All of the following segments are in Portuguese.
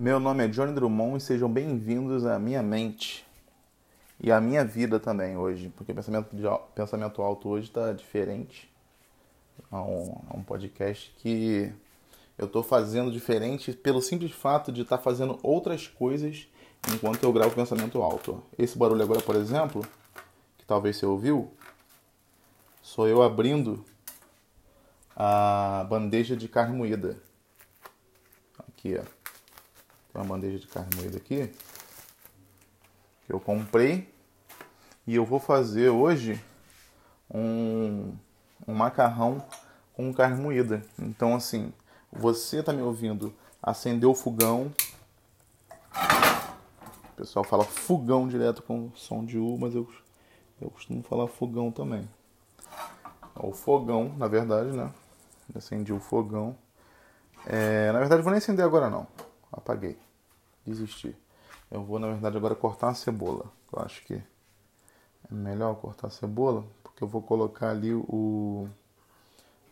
Meu nome é Johnny Drummond e sejam bem-vindos à minha mente e à minha vida também hoje, porque o pensamento, de, pensamento alto hoje está diferente. É um, é um, podcast que eu estou fazendo diferente pelo simples fato de estar tá fazendo outras coisas enquanto eu gravo pensamento alto. Esse barulho agora, por exemplo, que talvez você ouviu, sou eu abrindo a bandeja de carne moída. Aqui, ó. Tem uma bandeja de carne moída aqui que eu comprei e eu vou fazer hoje um, um macarrão com carne moída. Então, assim, você tá me ouvindo acender o fogão. O pessoal fala fogão direto com som de U, mas eu, eu costumo falar fogão também. É o fogão, na verdade, né? Acendi o fogão. É, na verdade, vou nem acender agora não. Apaguei. Desisti. Eu vou, na verdade, agora cortar a cebola. Eu acho que é melhor cortar a cebola, porque eu vou colocar ali o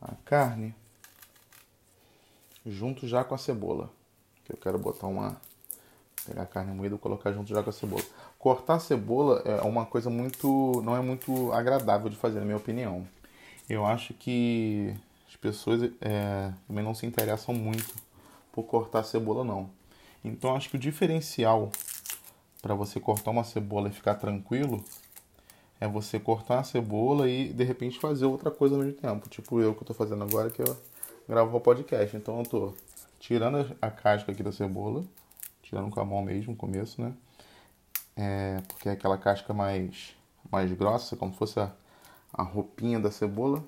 a carne junto já com a cebola. Que eu quero botar uma pegar a carne moída e colocar junto já com a cebola. Cortar a cebola é uma coisa muito não é muito agradável de fazer, na minha opinião. Eu acho que as pessoas é, também não se interessam muito por cortar a cebola não. Então acho que o diferencial para você cortar uma cebola e ficar tranquilo é você cortar a cebola e de repente fazer outra coisa ao mesmo tempo. Tipo eu que tô fazendo agora que eu gravo o podcast. Então eu tô tirando a casca aqui da cebola, tirando com a mão mesmo no começo, né? É, porque é aquela casca mais, mais grossa, como se fosse a, a roupinha da cebola.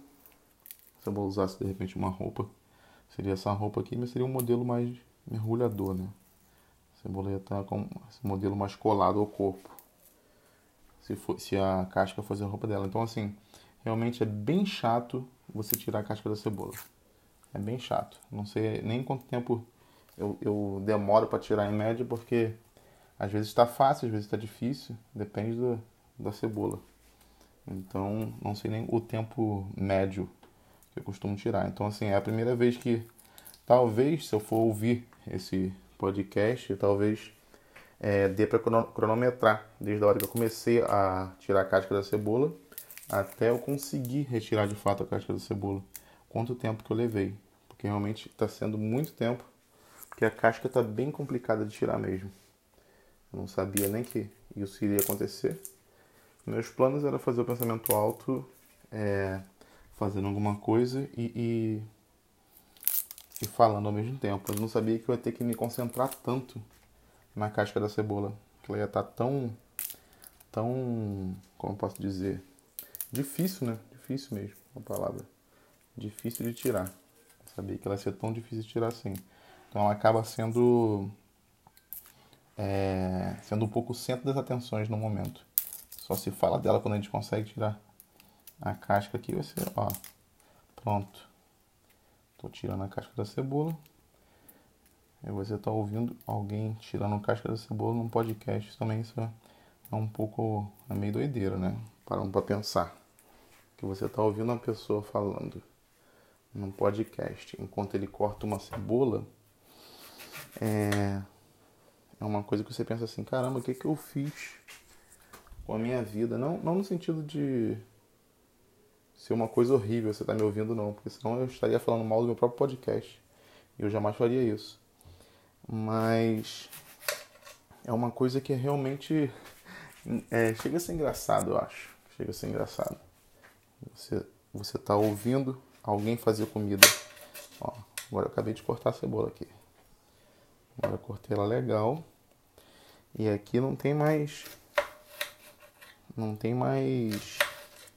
Se eu usasse de repente uma roupa, seria essa roupa aqui, mas seria um modelo mais mergulhador, né? cebola ia estar com esse modelo mais colado ao corpo. Se, for, se a casca fosse a roupa dela. Então, assim, realmente é bem chato você tirar a casca da cebola. É bem chato. Não sei nem quanto tempo eu, eu demoro para tirar em média, porque às vezes está fácil, às vezes está difícil. Depende do, da cebola. Então, não sei nem o tempo médio eu costumo tirar. Então, assim, é a primeira vez que, talvez, se eu for ouvir esse podcast, talvez é, dê para cronometrar desde a hora que eu comecei a tirar a casca da cebola até eu conseguir retirar de fato a casca da cebola. Quanto tempo que eu levei? Porque realmente está sendo muito tempo, porque a casca está bem complicada de tirar mesmo. Eu não sabia nem que isso iria acontecer. Meus planos era fazer o pensamento alto, é, fazendo alguma coisa e, e e falando ao mesmo tempo. Eu não sabia que eu ia ter que me concentrar tanto na casca da cebola, que ela ia estar tá tão, tão, como eu posso dizer, difícil, né? Difícil mesmo, a palavra. Difícil de tirar. Eu sabia que ela ia ser tão difícil de tirar assim. Então ela acaba sendo, é, sendo um pouco o centro das atenções no momento. Só se fala dela quando a gente consegue tirar a casca aqui, ser, ó, pronto Tô tirando a casca da cebola. E você está ouvindo alguém tirando a casca da cebola num podcast também. Isso é um pouco. é meio doideira, né? Parando para pensar. Que você está ouvindo uma pessoa falando num podcast enquanto ele corta uma cebola. É. É uma coisa que você pensa assim: caramba, o que, que eu fiz com a minha vida? Não, não no sentido de ser uma coisa horrível você tá me ouvindo, não, porque senão eu estaria falando mal do meu próprio podcast. E eu jamais faria isso. Mas é uma coisa que é realmente é, chega a ser engraçado, eu acho. Chega a ser engraçado. Você, você tá ouvindo alguém fazer comida. Ó, agora eu acabei de cortar a cebola aqui. Agora eu cortei ela legal. E aqui não tem mais. Não tem mais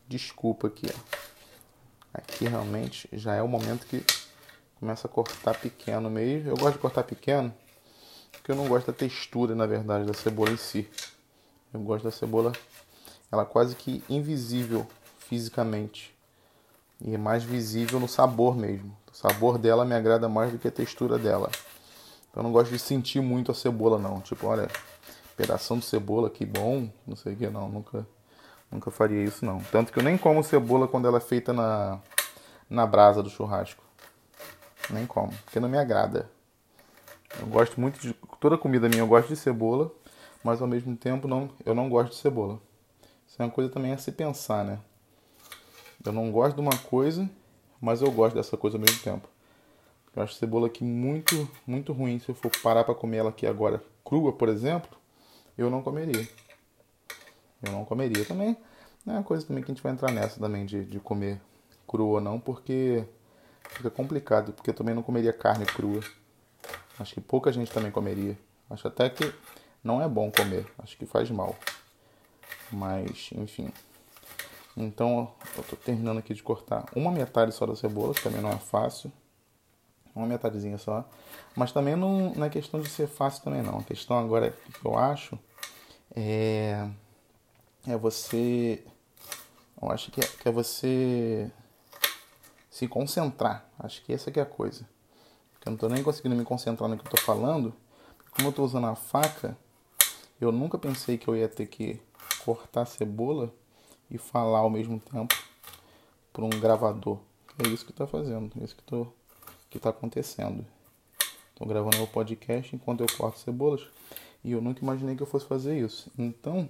desculpa aqui, ó. Aqui realmente já é o momento que começa a cortar pequeno mesmo. Eu gosto de cortar pequeno porque eu não gosto da textura, na verdade, da cebola em si. Eu gosto da cebola, ela quase que invisível fisicamente. E é mais visível no sabor mesmo. O sabor dela me agrada mais do que a textura dela. Então eu não gosto de sentir muito a cebola não. Tipo, olha, pedação de cebola, que bom, não sei o que não, nunca Nunca faria isso não. Tanto que eu nem como cebola quando ela é feita na, na brasa do churrasco. Nem como, porque não me agrada. Eu gosto muito de. Toda comida minha eu gosto de cebola, mas ao mesmo tempo não, eu não gosto de cebola. Isso é uma coisa também a se pensar, né? Eu não gosto de uma coisa, mas eu gosto dessa coisa ao mesmo tempo. Eu acho cebola aqui muito, muito ruim. Se eu for parar para comer ela aqui agora crua, por exemplo, eu não comeria. Eu não comeria também. É uma coisa também que a gente vai entrar nessa também de, de comer crua ou não, porque fica complicado, porque eu também não comeria carne crua. Acho que pouca gente também comeria. Acho até que não é bom comer, acho que faz mal. Mas, enfim. Então, eu tô terminando aqui de cortar uma metade só da cebola, que também não é fácil. Uma metadezinha só. Mas também não, não é questão de ser fácil também não. A questão agora que eu acho é, é você. Eu acho que é, que é você se concentrar. Acho que essa que é a coisa. Porque eu não tô nem conseguindo me concentrar no que eu tô falando. Como eu tô usando a faca, eu nunca pensei que eu ia ter que cortar cebola e falar ao mesmo tempo por um gravador. É isso que tá fazendo, é isso que, tô, que tá acontecendo. Tô gravando meu podcast enquanto eu corto cebolas e eu nunca imaginei que eu fosse fazer isso. Então,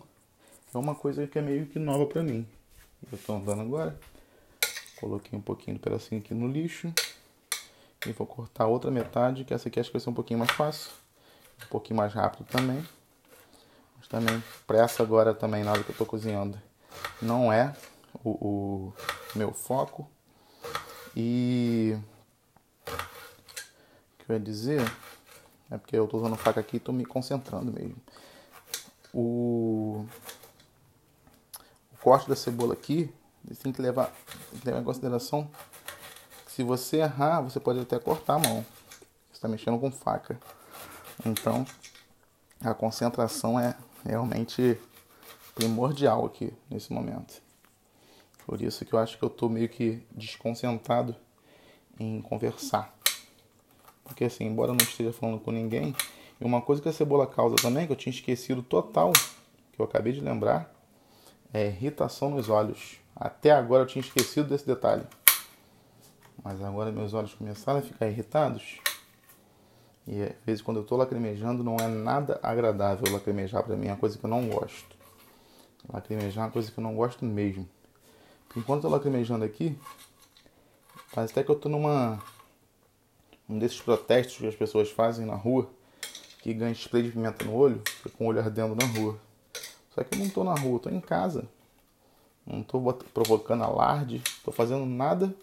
é uma coisa que é meio que nova pra mim. Eu tô andando agora, coloquei um pouquinho do pedacinho aqui no lixo e vou cortar a outra metade, que essa aqui acho que vai ser um pouquinho mais fácil, um pouquinho mais rápido também. Mas também, pressa agora também na hora que eu tô cozinhando. Não é o, o meu foco. E o que eu ia dizer é porque eu tô usando faca aqui e tô me concentrando mesmo. O corte da cebola aqui, tem que levar, tem que levar em consideração que se você errar, você pode até cortar a mão. Você está mexendo com faca. Então, a concentração é realmente primordial aqui nesse momento. Por isso que eu acho que eu estou meio que desconcentrado em conversar. Porque assim, embora eu não esteja falando com ninguém, e uma coisa que a cebola causa também, que eu tinha esquecido total, que eu acabei de lembrar, é irritação nos olhos. Até agora eu tinha esquecido desse detalhe. Mas agora meus olhos começaram a ficar irritados. E às vezes quando eu estou lacrimejando não é nada agradável lacrimejar para mim, é uma coisa que eu não gosto. Lacrimejar é uma coisa que eu não gosto mesmo. Enquanto eu tô lacrimejando aqui, parece até que eu tô numa. Um desses protestos que as pessoas fazem na rua, que ganha spray de pimenta no olho, com o olho ardendo na rua. Só que eu não tô na rua, tô em casa. Não tô provocando alarde, tô fazendo nada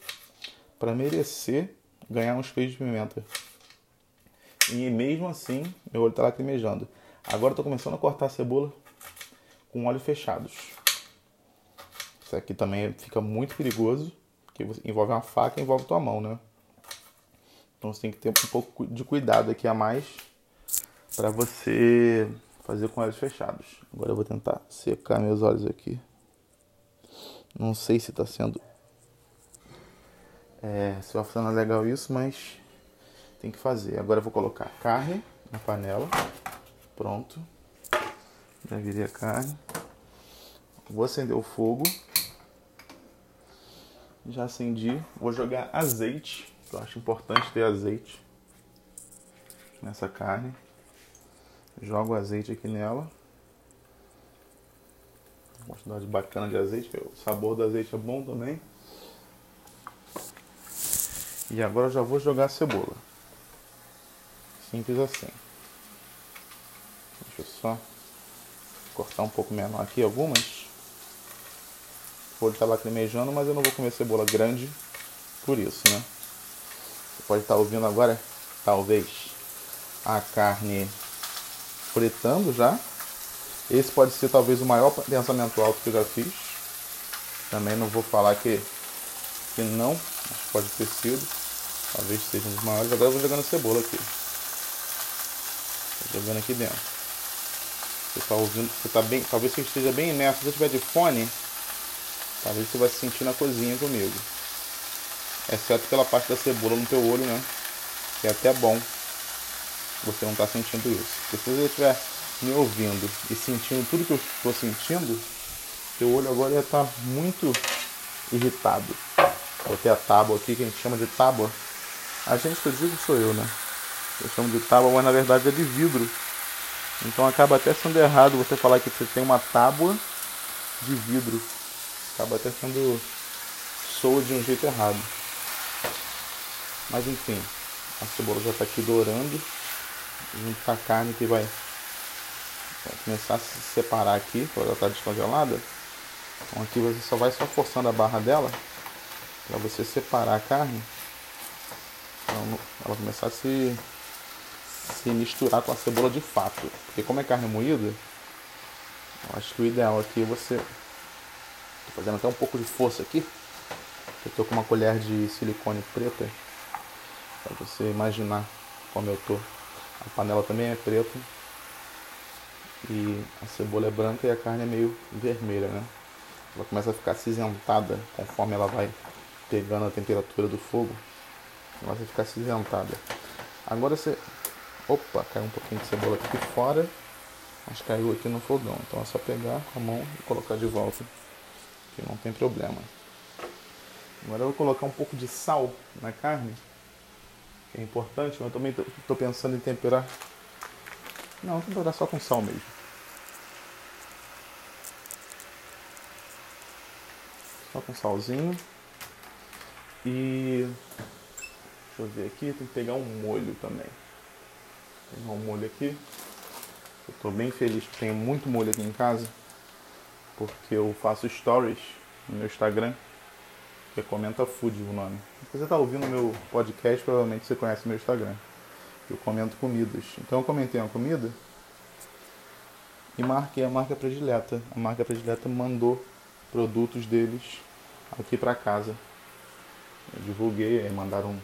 para merecer ganhar um spray de pimenta. E mesmo assim, meu olho tá lacrimejando. Agora tô começando a cortar a cebola com olhos fechados. Isso aqui também fica muito perigoso, porque envolve uma faca envolve tua mão, né? Então você tem que ter um pouco de cuidado aqui a mais para você fazer com olhos fechados. Agora eu vou tentar secar meus olhos aqui. Não sei se está sendo é, se vai funcionar legal isso, mas tem que fazer. Agora eu vou colocar carne na panela. Pronto. Já virei a carne. Vou acender o fogo. Já acendi. Vou jogar azeite. Eu acho importante ter azeite nessa carne. Jogo azeite aqui nela. Uma quantidade bacana de azeite, o sabor do azeite é bom também. E agora já vou jogar a cebola. Simples assim. Deixa eu só cortar um pouco menor aqui algumas. O olho está lacrimejando, mas eu não vou comer cebola grande por isso, né? Você pode estar ouvindo agora, talvez, a carne fritando já. Esse pode ser talvez o maior pensamento alto que eu já fiz. Também não vou falar que, que não, mas pode ter sido. Talvez seja um dos maiores. Agora eu vou jogando cebola aqui. Tô jogando aqui dentro. Você está ouvindo, você tá bem, talvez você esteja bem imerso. Se você tiver de fone, talvez você vai se sentir na cozinha comigo. Exceto pela parte da cebola no teu olho, né? Que é até bom você não estar tá sentindo isso. Porque se você estiver me ouvindo e sentindo tudo que eu estou sentindo, teu olho agora ia estar tá muito irritado. Botei a tábua aqui, que a gente chama de tábua. A gente que eu digo sou eu, né? Eu chamo de tábua, mas na verdade é de vidro. Então acaba até sendo errado você falar que você tem uma tábua de vidro. Acaba até sendo soa de um jeito errado. Mas enfim, a cebola já está aqui dourando. Junto com a carne que vai, vai começar a se separar aqui, ela está descongelada. Então aqui você só vai só forçando a barra dela para você separar a carne. Então, ela começar a se se misturar com a cebola de fato. Porque como é carne moída, eu acho que o ideal aqui é você. Tô fazendo até um pouco de força aqui. Eu tô com uma colher de silicone preta. Pra você imaginar como eu tô. A panela também é preta. E a cebola é branca e a carne é meio vermelha, né? Ela começa a ficar acinzentada conforme ela vai pegando a temperatura do fogo. Ela vai ficar acinzentada. Agora você Opa, caiu um pouquinho de cebola aqui fora. Mas caiu aqui no fogão. Então é só pegar com a mão e colocar de volta. Que não tem problema. Agora eu vou colocar um pouco de sal na carne. É importante, mas eu também estou pensando em temperar. Não, temperar só com sal mesmo. Só com salzinho. E deixa eu ver aqui, tem que pegar um molho também pegar um molho aqui. Eu estou bem feliz que tenho muito molho aqui em casa. Porque eu faço stories no meu Instagram. Que é Comenta Food o nome. Se você está ouvindo meu podcast, provavelmente você conhece meu Instagram. Eu comento comidas. Então eu comentei uma comida e marquei a marca predileta. A marca predileta mandou produtos deles aqui para casa. Eu divulguei, aí mandaram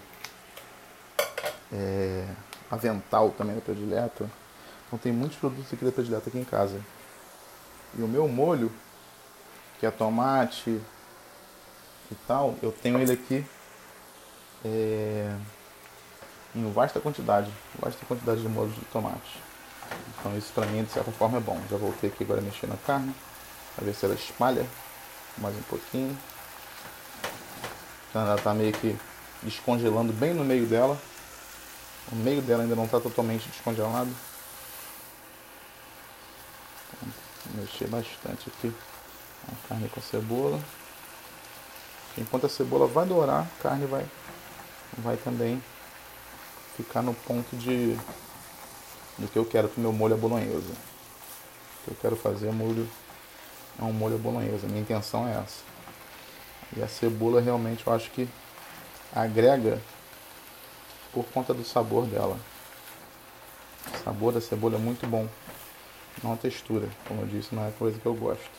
é, avental também da predileta. Então tem muitos produtos aqui da predileta aqui em casa. E o meu molho, que é tomate tal, eu tenho ele aqui é, em vasta quantidade, vasta quantidade de molho de tomate. Então isso pra mim de certa forma é bom. Já voltei aqui agora a mexer na carne, para ver se ela espalha mais um pouquinho. Então ela tá meio que descongelando bem no meio dela. O meio dela ainda não está totalmente descongelado. Vou mexer bastante aqui a carne com a cebola. Enquanto a cebola vai dourar, a carne vai, vai também ficar no ponto de do que eu quero para o meu molho à bolonhesa. O que eu quero fazer é molho é um molho à bolonhesa. Minha intenção é essa. E a cebola realmente eu acho que agrega por conta do sabor dela. O sabor da cebola é muito bom, não a textura, como eu disse, não é coisa que eu gosto.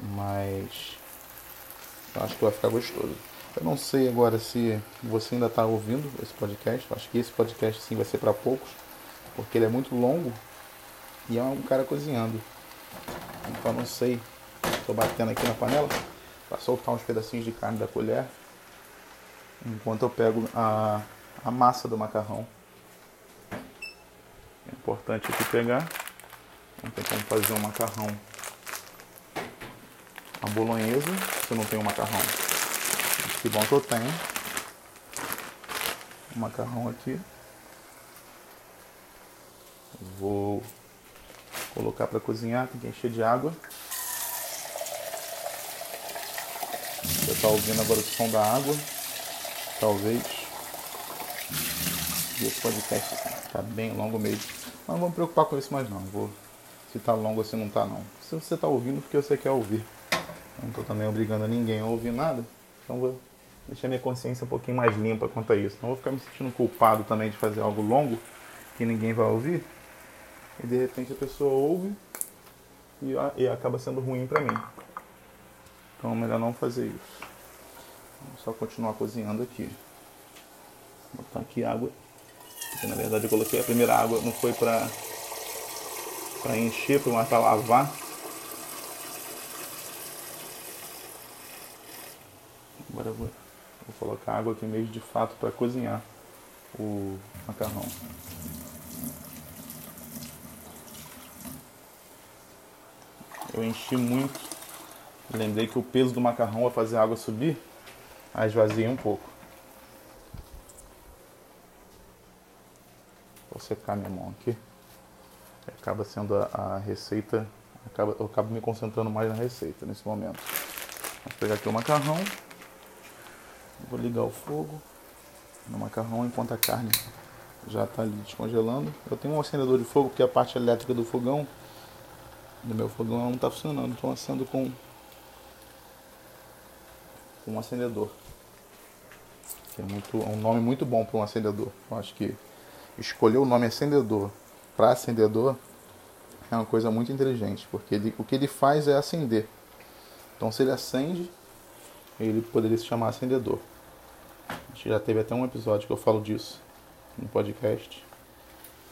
Mas acho que vai ficar gostoso. Eu não sei agora se você ainda está ouvindo esse podcast. Acho que esse podcast sim vai ser para poucos, porque ele é muito longo e é um cara cozinhando. Então não sei. Estou batendo aqui na panela para soltar uns pedacinhos de carne da colher enquanto eu pego a, a massa do macarrão. É importante aqui pegar. Não tem como fazer um macarrão a bolonhesa se eu não tenho macarrão. Que bom que eu tenho. O macarrão aqui. Vou colocar para cozinhar, tem que encher de água. Você está ouvindo agora o som da água talvez. E esse podcast está bem longo mesmo. Mas não vou me preocupar com isso mais não. Vou se tá longo se não tá não. Se você está ouvindo porque você quer ouvir. Não estou também obrigando ninguém a ouvir nada. Então vou deixar minha consciência um pouquinho mais limpa quanto a isso. Não vou ficar me sentindo culpado também de fazer algo longo que ninguém vai ouvir. E de repente a pessoa ouve e, e acaba sendo ruim para mim. Então é melhor não fazer isso. Vou só continuar cozinhando aqui. Vou botar aqui água. Porque na verdade eu coloquei a primeira água, não foi pra, pra encher, foi mais pra lavar. Agora eu vou, vou colocar água aqui mesmo de fato para cozinhar o macarrão. Eu enchi muito. Lembrei que o peso do macarrão vai fazer a água subir. Aí esvazia um pouco. Vou secar minha mão aqui. Acaba sendo a, a receita, acaba, eu acabo me concentrando mais na receita nesse momento. Vou pegar aqui o macarrão. Vou ligar o fogo no macarrão enquanto a carne já está ali descongelando. Eu tenho um acendedor de fogo porque a parte elétrica do fogão, do meu fogão, não está funcionando. Estou acendo com, com um acendedor. Que é, muito, é um nome muito bom para um acendedor. Eu acho que escolher o nome acendedor para acendedor é uma coisa muito inteligente, porque ele, o que ele faz é acender. Então se ele acende, ele poderia se chamar acendedor. Acho que já teve até um episódio que eu falo disso no podcast,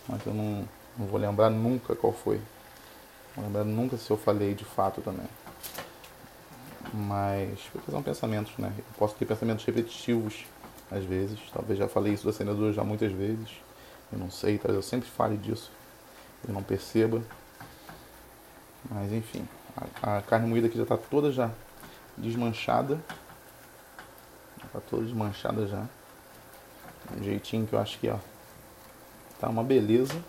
mas eu não, não vou lembrar nunca qual foi. Não vou lembrar nunca se eu falei de fato também. Mas, porque são pensamentos, né? Eu posso ter pensamentos repetitivos às vezes. Talvez já falei isso do acendedor já muitas vezes. Eu não sei, talvez eu sempre fale disso. Eu não perceba. Mas enfim, a, a carne moída aqui já está toda já desmanchada. Está toda desmanchada já. Um jeitinho que eu acho que ó, tá uma beleza.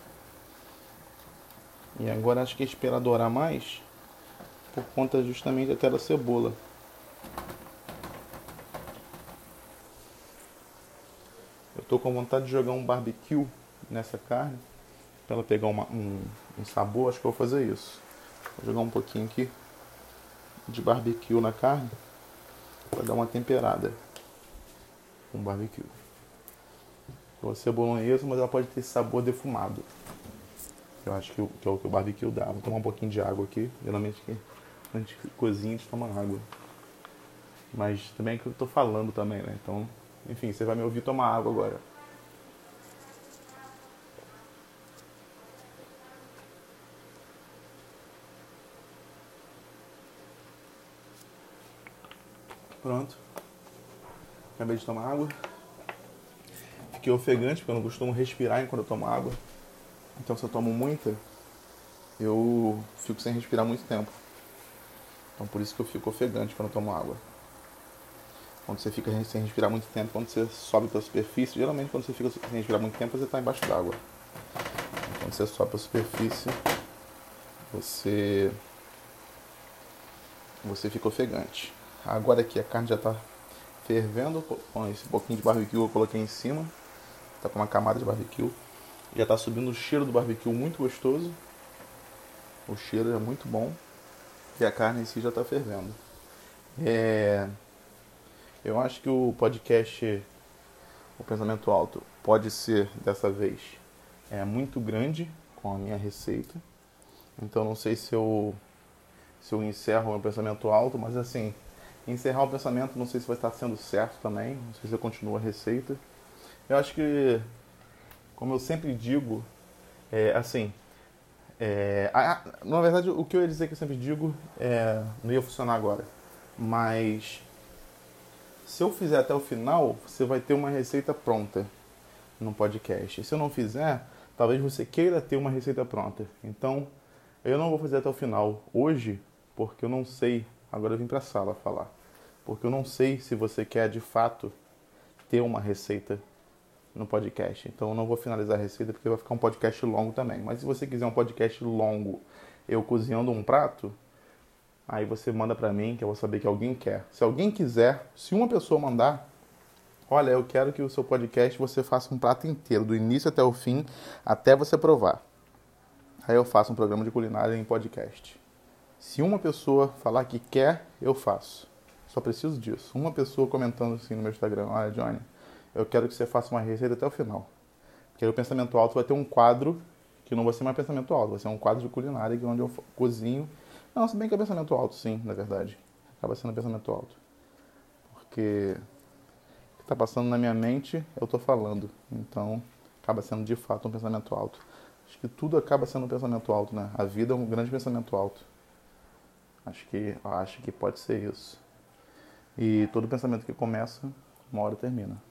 E agora acho que é esperar dourar mais por conta justamente até da cebola. Eu tô com vontade de jogar um barbecue nessa carne para ela pegar uma, um, um sabor. Acho que eu vou fazer isso. Vou jogar um pouquinho aqui de barbecue na carne para dar uma temperada com barbecue. Você é bolonhesa, mas ela pode ter sabor defumado. Eu acho que, que é o que o barbecue dá. Vou tomar um pouquinho de água aqui. Geralmente a gente cozinha, a gente toma água. Mas também é que eu tô falando também, né? Então, enfim, você vai me ouvir tomar água agora. Pronto. Acabei de tomar água. Fiquei ofegante, porque eu não costumo respirar enquanto eu tomo água. Então, se eu tomo muita, eu fico sem respirar muito tempo. Então, por isso que eu fico ofegante quando eu tomo água. Quando você fica sem respirar muito tempo, quando você sobe para a superfície, geralmente quando você fica sem respirar muito tempo, você está embaixo d'água. Quando você sobe para a superfície, você você fica ofegante. Agora aqui a carne já está fervendo, com esse pouquinho de barbecue eu coloquei em cima, tá com uma camada de barbecue. Já está subindo o cheiro do barbecue muito gostoso. O cheiro é muito bom e a carne em si já está fervendo. É... Eu acho que o podcast O Pensamento Alto pode ser dessa vez é muito grande com a minha receita. Então não sei se eu se eu encerro o meu pensamento alto, mas assim, encerrar o pensamento, não sei se vai estar sendo certo também, não sei se eu continuo a receita. Eu acho que, como eu sempre digo, é, assim, é, a, na verdade o que eu ia dizer que eu sempre digo é, não ia funcionar agora, mas se eu fizer até o final, você vai ter uma receita pronta no podcast. Se eu não fizer, talvez você queira ter uma receita pronta. Então, eu não vou fazer até o final hoje, porque eu não sei Agora eu vim para a sala falar. Porque eu não sei se você quer de fato ter uma receita no podcast. Então eu não vou finalizar a receita porque vai ficar um podcast longo também. Mas se você quiser um podcast longo, eu cozinhando um prato, aí você manda para mim que eu vou saber que alguém quer. Se alguém quiser, se uma pessoa mandar, olha, eu quero que o seu podcast você faça um prato inteiro, do início até o fim, até você provar. Aí eu faço um programa de culinária em podcast. Se uma pessoa falar que quer, eu faço. Só preciso disso. Uma pessoa comentando assim no meu Instagram: Olha, Johnny, eu quero que você faça uma receita até o final. Porque aí o pensamento alto vai ter um quadro que não vai ser mais pensamento alto, vai ser um quadro de culinária onde eu cozinho. Não, se bem que é pensamento alto, sim, na verdade. Acaba sendo pensamento alto. Porque o que está passando na minha mente, eu estou falando. Então, acaba sendo de fato um pensamento alto. Acho que tudo acaba sendo um pensamento alto, né? A vida é um grande pensamento alto. Acho que, acho que pode ser isso. E todo pensamento que começa, uma hora termina.